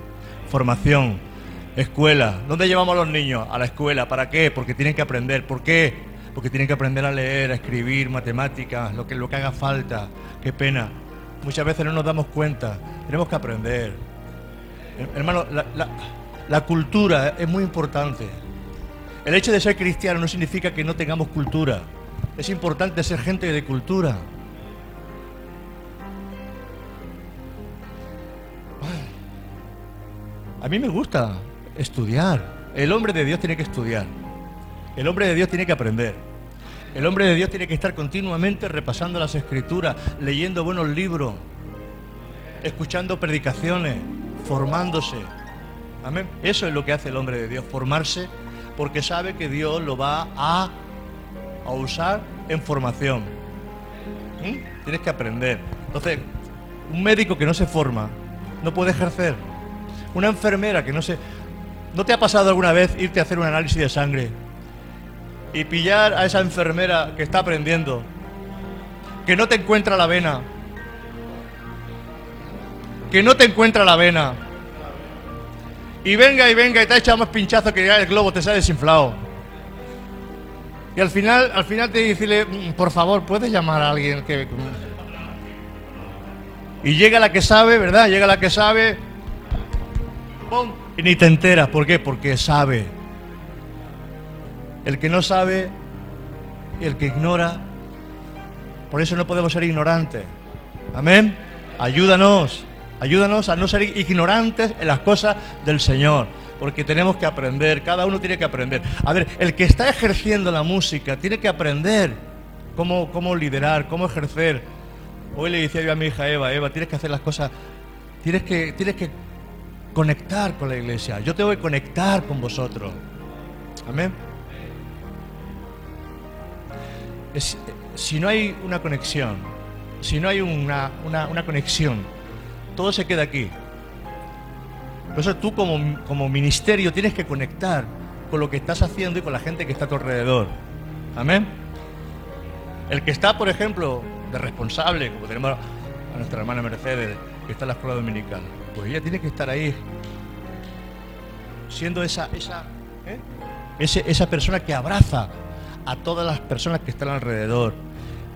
S1: Formación. Escuela. ¿Dónde llevamos a los niños? A la escuela. ¿Para qué? Porque tienen que aprender. ¿Por qué? Porque tienen que aprender a leer, a escribir, matemáticas, lo que, lo que haga falta. Qué pena. Muchas veces no nos damos cuenta. Tenemos que aprender. Hermano, la, la cultura es muy importante. El hecho de ser cristiano no significa que no tengamos cultura. Es importante ser gente de cultura. A mí me gusta estudiar. El hombre de Dios tiene que estudiar. El hombre de Dios tiene que aprender. El hombre de Dios tiene que estar continuamente repasando las escrituras, leyendo buenos libros, escuchando predicaciones, formándose. Amén. Eso es lo que hace el hombre de Dios, formarse porque sabe que Dios lo va a, a usar en formación. ¿Mm? Tienes que aprender. Entonces, un médico que no se forma no puede ejercer. Una enfermera que no se... ¿No te ha pasado alguna vez irte a hacer un análisis de sangre y pillar a esa enfermera que está aprendiendo, que no te encuentra la vena, que no te encuentra la vena, y venga y venga y te ha echado más pinchazo que ya el globo te sale desinflado? Y al final, al final te dice, mm, por favor, ¿puedes llamar a alguien que... Y llega la que sabe, ¿verdad? Llega la que sabe. Y ni te enteras. ¿Por qué? Porque sabe. El que no sabe el que ignora. Por eso no podemos ser ignorantes. Amén. Ayúdanos. Ayúdanos a no ser ignorantes en las cosas del Señor. Porque tenemos que aprender. Cada uno tiene que aprender. A ver, el que está ejerciendo la música tiene que aprender cómo, cómo liderar, cómo ejercer. Hoy le decía yo a mi hija Eva, Eva, tienes que hacer las cosas, tienes que, tienes que conectar con la iglesia. Yo tengo que conectar con vosotros. Amén. si no hay una conexión, si no hay una, conexión, todo se queda aquí. Por eso tú como, como ministerio tienes que conectar con lo que estás haciendo y con la gente que está a tu alrededor. Amén. El que está, por ejemplo, de responsable, como tenemos a nuestra hermana Mercedes, que está en la escuela dominical, pues ella tiene que estar ahí, siendo esa, esa, ¿eh? esa persona que abraza a todas las personas que están alrededor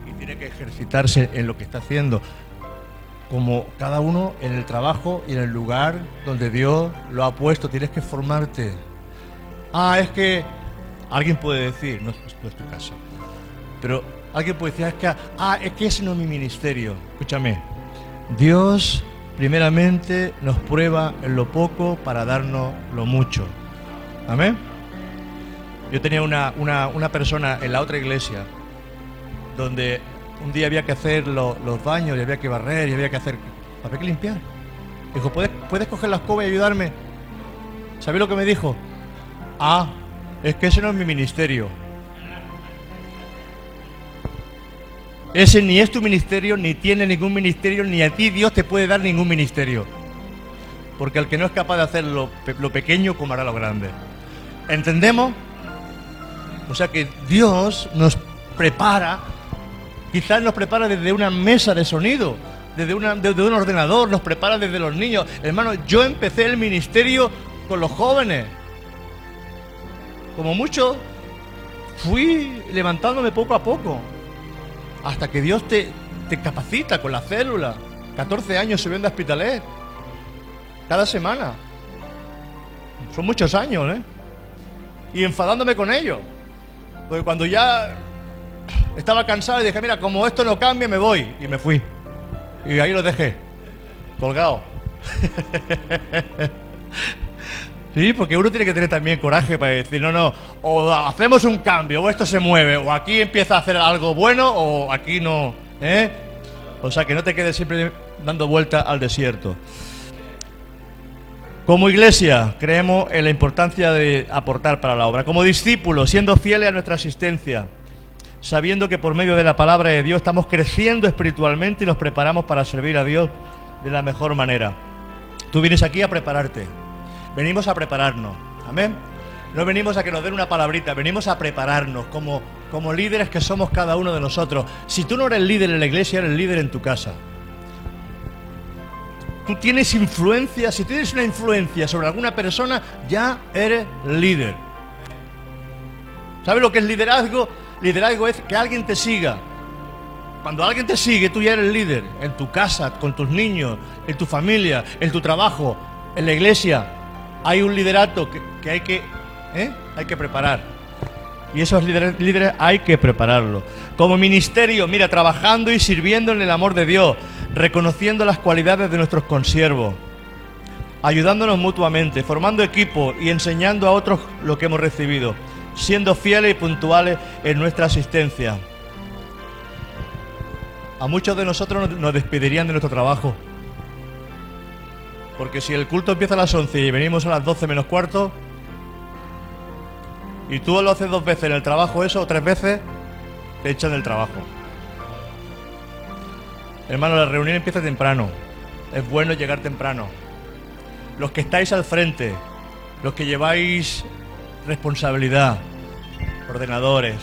S1: y tiene que ejercitarse en lo que está haciendo, como cada uno en el trabajo y en el lugar donde Dios lo ha puesto, tienes que formarte. Ah, es que alguien puede decir, no, es tu caso, pero alguien puede decir, es que, ah, es que ese no es mi ministerio. Escúchame, Dios primeramente nos prueba en lo poco para darnos lo mucho. Amén. Yo tenía una, persona en la otra iglesia donde un día había que hacer los baños y había que barrer y había que hacer... Había que limpiar. Dijo, ¿puedes, ¿puedes coger la escoba y ayudarme? ¿Sabéis lo que me dijo? Ah, es que ese no es mi ministerio. Ese ni es tu ministerio, ni tiene ningún ministerio, ni a ti Dios te puede dar ningún ministerio. Porque el que no es capaz de hacer lo, pequeño, como hará lo grande. ¿Entendemos? O sea que Dios nos prepara, quizás nos prepara desde una mesa de sonido, desde, desde un ordenador, nos prepara desde los niños. Hermano, yo empecé el ministerio con los jóvenes. Como mucho, fui levantándome poco a poco hasta que Dios te, capacita con la célula. 14 años subiendo a hospitalet. Cada semana. Son muchos años, ¿eh? Y enfadándome con ellos. Porque cuando ya estaba cansado y dije, mira, como esto no cambia, me voy. Y me fui. Y ahí lo dejé. Colgado. Sí, porque uno tiene que tener también coraje para decir, no, no, o hacemos un cambio, o esto se mueve, o aquí empieza a hacer algo bueno, o aquí no, ¿eh? O sea, que no te quedes siempre dando vuelta al desierto. Como iglesia, creemos en la importancia de aportar para la obra. Como discípulos, siendo fieles a nuestra asistencia, sabiendo que por medio de la palabra de Dios estamos creciendo espiritualmente y nos preparamos para servir a Dios de la mejor manera. Tú vienes aquí a prepararte. Venimos a prepararnos. Amén. No venimos a que nos den una palabrita, venimos a prepararnos como, como líderes que somos cada uno de nosotros. Si tú no eres líder en la iglesia, eres líder en tu casa. Tú tienes influencia, si tienes una influencia sobre alguna persona, ya eres líder. ¿Sabes lo que es liderazgo? Liderazgo es que alguien te siga. Cuando alguien te sigue, tú ya eres líder. En tu casa, con tus niños, en tu familia, en tu trabajo, en la iglesia hay un liderato que, hay, que, ¿eh? hay que preparar. Y esos líderes, líderes hay que prepararlo. Como ministerio, mira, trabajando y sirviendo en el amor de Dios, reconociendo las cualidades de nuestros consiervos, ayudándonos mutuamente, formando equipo y enseñando a otros lo que hemos recibido, siendo fieles y puntuales en nuestra asistencia. A muchos de nosotros nos despedirían de nuestro trabajo. Porque si el culto empieza a las 11 y venimos a las 12 menos cuarto, Y tú lo haces dos veces en el trabajo eso o tres veces, te echan del trabajo. Hermano, la reunión empieza temprano. Es bueno llegar temprano. Los que estáis al frente, los que lleváis responsabilidad, ordenadores,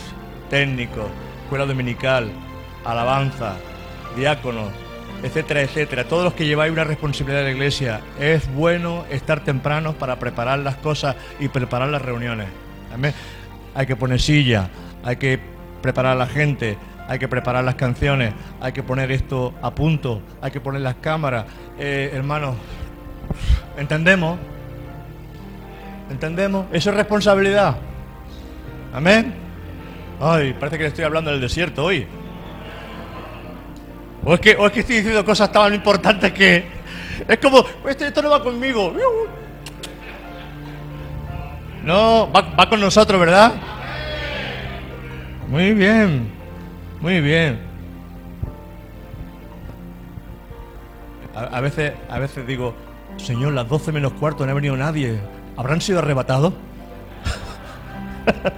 S1: técnicos, escuela dominical, alabanza, diáconos, etcétera, etcétera. Todos los que lleváis una responsabilidad de la iglesia, es bueno estar temprano para preparar las cosas y preparar las reuniones. Hay que poner silla, hay que preparar a la gente, hay que preparar las canciones, hay que poner esto a punto, hay que poner las cámaras. Eh, hermanos, ¿entendemos? ¿Entendemos? Eso es responsabilidad. Amén. Ay, parece que le estoy hablando del desierto hoy. O es que, o es que estoy diciendo cosas tan importantes que. Es como, esto, esto no va conmigo. No, va, con nosotros, ¿verdad? Muy bien, muy bien. A, veces, a veces digo, Señor, las 12 menos cuarto no ha venido nadie. ¿Habrán sido arrebatados?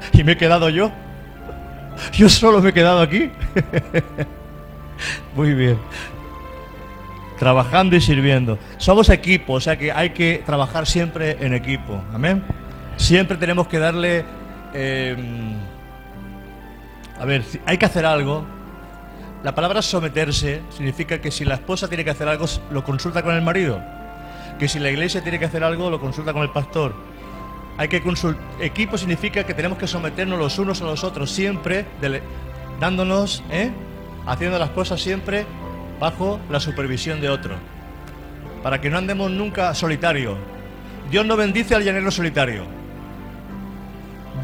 S1: y me he quedado yo. Yo solo me he quedado aquí. Muy bien. Trabajando y sirviendo. Somos equipo, o sea que hay que trabajar siempre en equipo. Amén. Siempre tenemos que darle... Em, a ver, hay que hacer algo. La palabra someterse significa que si la esposa tiene que hacer algo, lo consulta con el marido. Que si la iglesia tiene que hacer algo, lo consulta con el pastor. Hay que consultar. Equipo significa que tenemos que someternos los unos a los otros, siempre dándonos, ¿eh? Haciendo las cosas siempre bajo la supervisión de otro. Para que no andemos nunca solitarios. Dios no bendice al llanero solitario.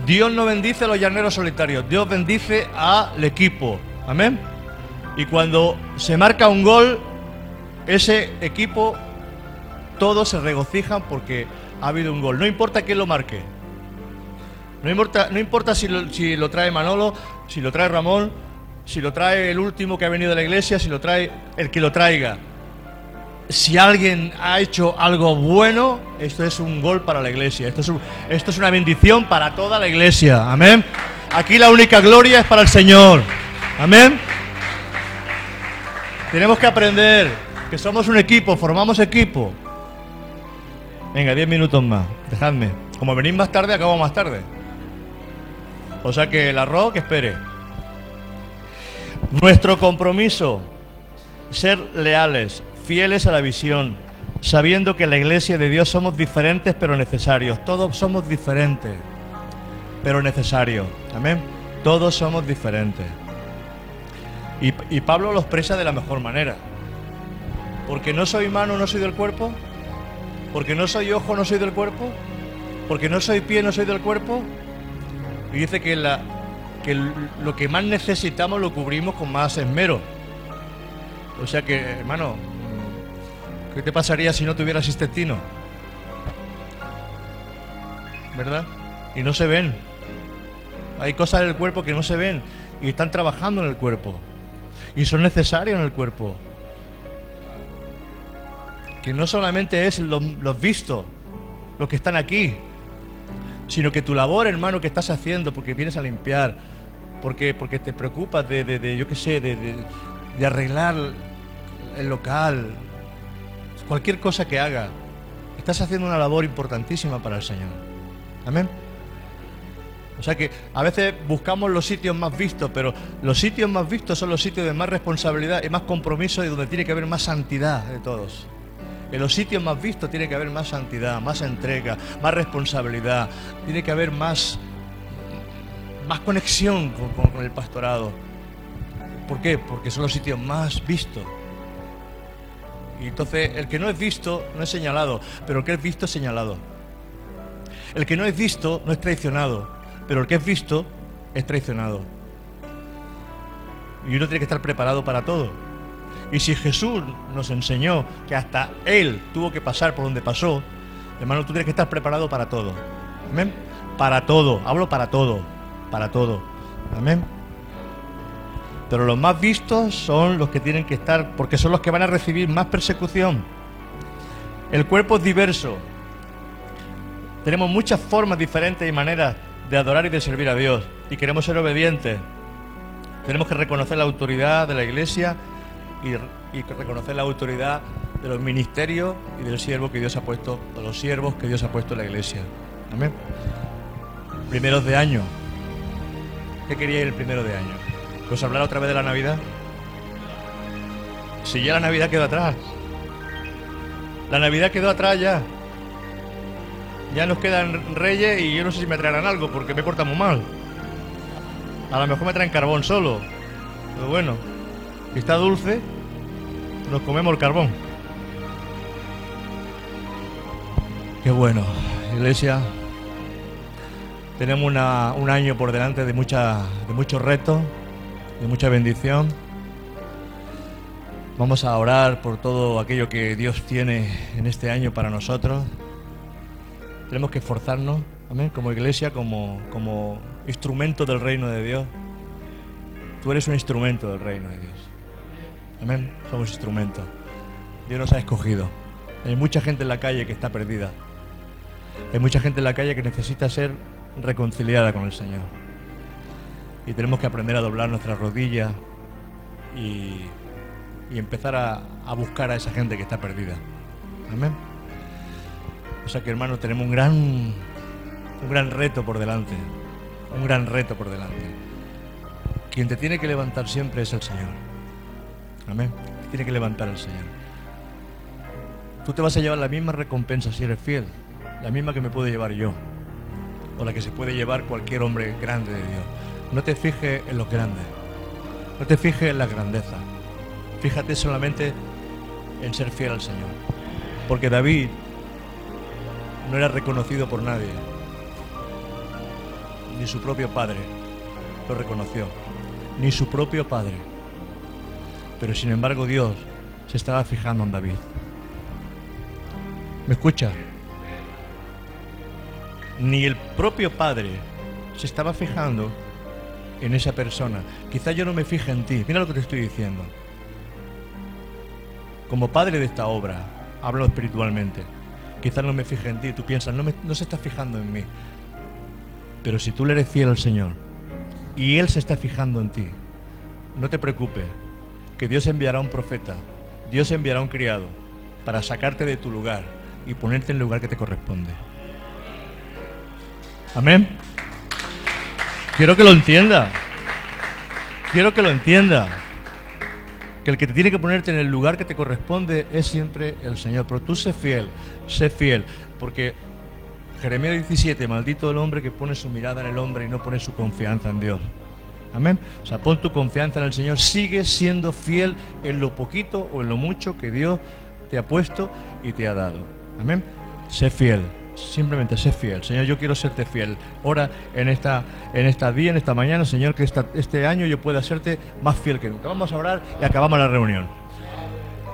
S1: Dios no bendice a los llaneros solitarios, Dios bendice al equipo. Amén. Y cuando se marca un gol, ese equipo, todos se regocijan porque ha habido un gol. No importa quién lo marque. No importa, no importa si, lo, si lo trae Manolo, si lo trae Ramón, si lo trae el último que ha venido de la iglesia, si lo trae el que lo traiga si alguien ha hecho algo bueno, esto es un gol para la iglesia. Esto es, una bendición para toda la iglesia. Amén. Aquí la única gloria es para el Señor. Amén. Tenemos que aprender que somos un equipo, formamos equipo. Venga, diez minutos más. Dejadme. Como venís más tarde, acabo más tarde. O sea que el arroz que espere. Nuestro compromiso, ser leales, fieles a la visión, sabiendo que la iglesia de Dios somos diferentes pero necesarios. Todos somos diferentes, pero necesarios. Amén. Todos somos diferentes. Y, y, Pablo lo expresa de la mejor manera. Porque no soy mano, no soy del cuerpo. Porque no soy ojo, no soy del cuerpo. Porque no soy pie, no soy del cuerpo. Y dice que, la, que lo que más necesitamos lo cubrimos con más esmero. O sea que, hermano, ¿Qué te pasaría si no tuvieras intestino? ¿Verdad? Y no se ven. Hay cosas en el cuerpo que no se ven y están trabajando en el cuerpo. Y son necesarios en el cuerpo. Que no solamente es los, vistos, los que están aquí, sino que tu labor, hermano, que estás haciendo porque vienes a limpiar, porque, porque te preocupas de, de, yo qué sé, de, de arreglar el local, cualquier cosa que haga, estás haciendo una labor importantísima para el Señor. Amén. O sea que a veces buscamos los sitios más vistos, pero los sitios más vistos son los sitios de más responsabilidad y más compromiso y donde tiene que haber más santidad de todos. En los sitios más vistos tiene que haber más santidad, más entrega, más responsabilidad, tiene que haber más, más conexión con, el pastorado. ¿Por qué? Porque son los sitios más vistos. Y entonces el que no es visto no es señalado, pero el que es visto es señalado. El que no es visto no es traicionado, pero el que es visto es traicionado. Y uno tiene que estar preparado para todo. Y si Jesús nos enseñó que hasta Él tuvo que pasar por donde pasó, hermano, tú tienes que estar preparado para todo. Amén. Para todo. Hablo para todo. Para todo. Amén. Pero los más vistos son los que tienen que estar, porque son los que van a recibir más persecución. El cuerpo es diverso. Tenemos muchas formas diferentes y maneras de adorar y de servir a Dios. Y queremos ser obedientes. Tenemos que reconocer la autoridad de la iglesia y, reconocer la autoridad de los ministerios y del siervo que Dios ha puesto, de los siervos que Dios ha puesto en la iglesia. Amén. Primeros de año. ¿Qué quería ir el primero de año? ¿Pues hablar otra vez de la Navidad? Si ya la Navidad quedó atrás. La Navidad quedó atrás ya. Ya nos quedan reyes y yo no sé si me traerán algo porque me corta muy mal. A lo mejor me traen carbón solo. Pero bueno, si está dulce, nos comemos el carbón. Qué bueno, iglesia. Tenemos un año por delante de, mucha, de muchos retos, de mucha bendición. Vamos a orar por todo aquello que Dios tiene en este año para nosotros. Tenemos que esforzarnos, amén, como iglesia, como, como instrumento del reino de Dios. Tú eres un instrumento del reino de Dios. Amén, somos instrumentos. Dios nos ha escogido. Hay mucha gente en la calle que está perdida. Hay mucha gente en la calle que necesita ser reconciliada con el Señor. Y tenemos que aprender a doblar nuestras rodillas y, empezar a, buscar a esa gente que está perdida. Amén. O sea que hermanos, tenemos un gran, un gran reto por delante. Un gran reto por delante. Quien te tiene que levantar siempre es el Señor. Amén. Tiene que levantar el Señor. Tú te vas a llevar la misma recompensa si eres fiel. La misma que me puedo llevar yo. O la que se puede llevar cualquier hombre grande de Dios. No te fijes en los grandes. No te fijes en la grandeza. Fíjate solamente en ser fiel al Señor. Porque David no era reconocido por nadie. Ni su propio padre lo reconoció. Ni su propio padre. Pero sin embargo Dios se estaba fijando en David. ¿Me escucha? Ni el propio padre se estaba fijando en esa persona. Quizá yo no me fije en ti. Mira lo que te estoy diciendo. Como padre de esta obra, hablo espiritualmente. Quizás no me fije en ti. Tú piensas, no, me- no se está fijando en mí. Pero si tú le eres fiel al Señor y Él se está fijando en ti, no te preocupes, que Dios enviará un profeta, Dios enviará un criado para sacarte de tu lugar y ponerte en el lugar que te corresponde. Amén. Quiero que lo entienda. Quiero que lo entienda. Que el que te tiene que ponerte en el lugar que te corresponde es siempre el Señor. Pero tú sé fiel, sé fiel. Porque Jeremías 17, maldito el hombre que pone su mirada en el hombre y no pone su confianza en Dios. Amén. O sea, pon tu confianza en el Señor. Sigue siendo fiel en lo poquito o en lo mucho que Dios te ha puesto y te ha dado. Amén. Sé fiel. Simplemente sé fiel. Señor, yo quiero serte fiel. Ora en esta, en esta día, en esta mañana, Señor, que este año yo pueda serte más fiel que nunca. Vamos a orar y acabamos la reunión.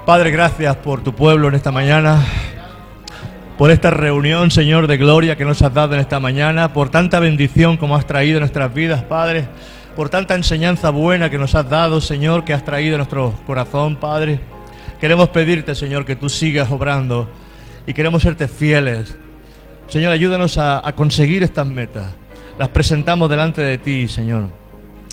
S1: Padre, gracias por tu pueblo en esta mañana por esta reunión, Señor, de gloria que nos has dado en esta mañana, por tanta bendición como has traído en nuestras vidas, Padre, por tanta enseñanza buena que nos has dado, Señor, que has traído en nuestro corazón, Padre. Queremos pedirte, Señor, que tú sigas obrando y queremos serte fieles. Señor, ayúdanos a, conseguir estas metas. Las presentamos delante de ti, Señor.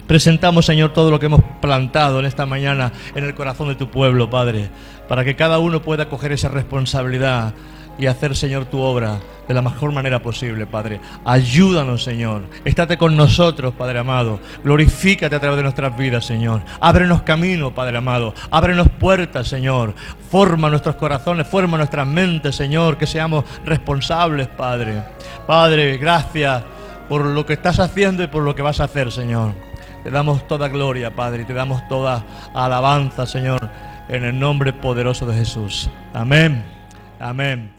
S1: Presentamos, Señor, todo lo que hemos plantado en esta mañana en el corazón de tu pueblo, Padre, para que cada uno pueda coger esa responsabilidad y hacer, Señor, tu obra de la mejor manera posible, Padre. Ayúdanos, Señor. Estate con nosotros, Padre amado. Glorifícate a través de nuestras vidas, Señor. Ábrenos camino, Padre amado. Ábrenos puertas, Señor. Forma nuestros corazones, forma nuestras mentes, Señor. Que seamos responsables, Padre. Padre, gracias por lo que estás haciendo y por lo que vas a hacer, Señor. Te damos toda gloria, Padre, y te damos toda alabanza, Señor, en el nombre poderoso de Jesús. Amén. Amén.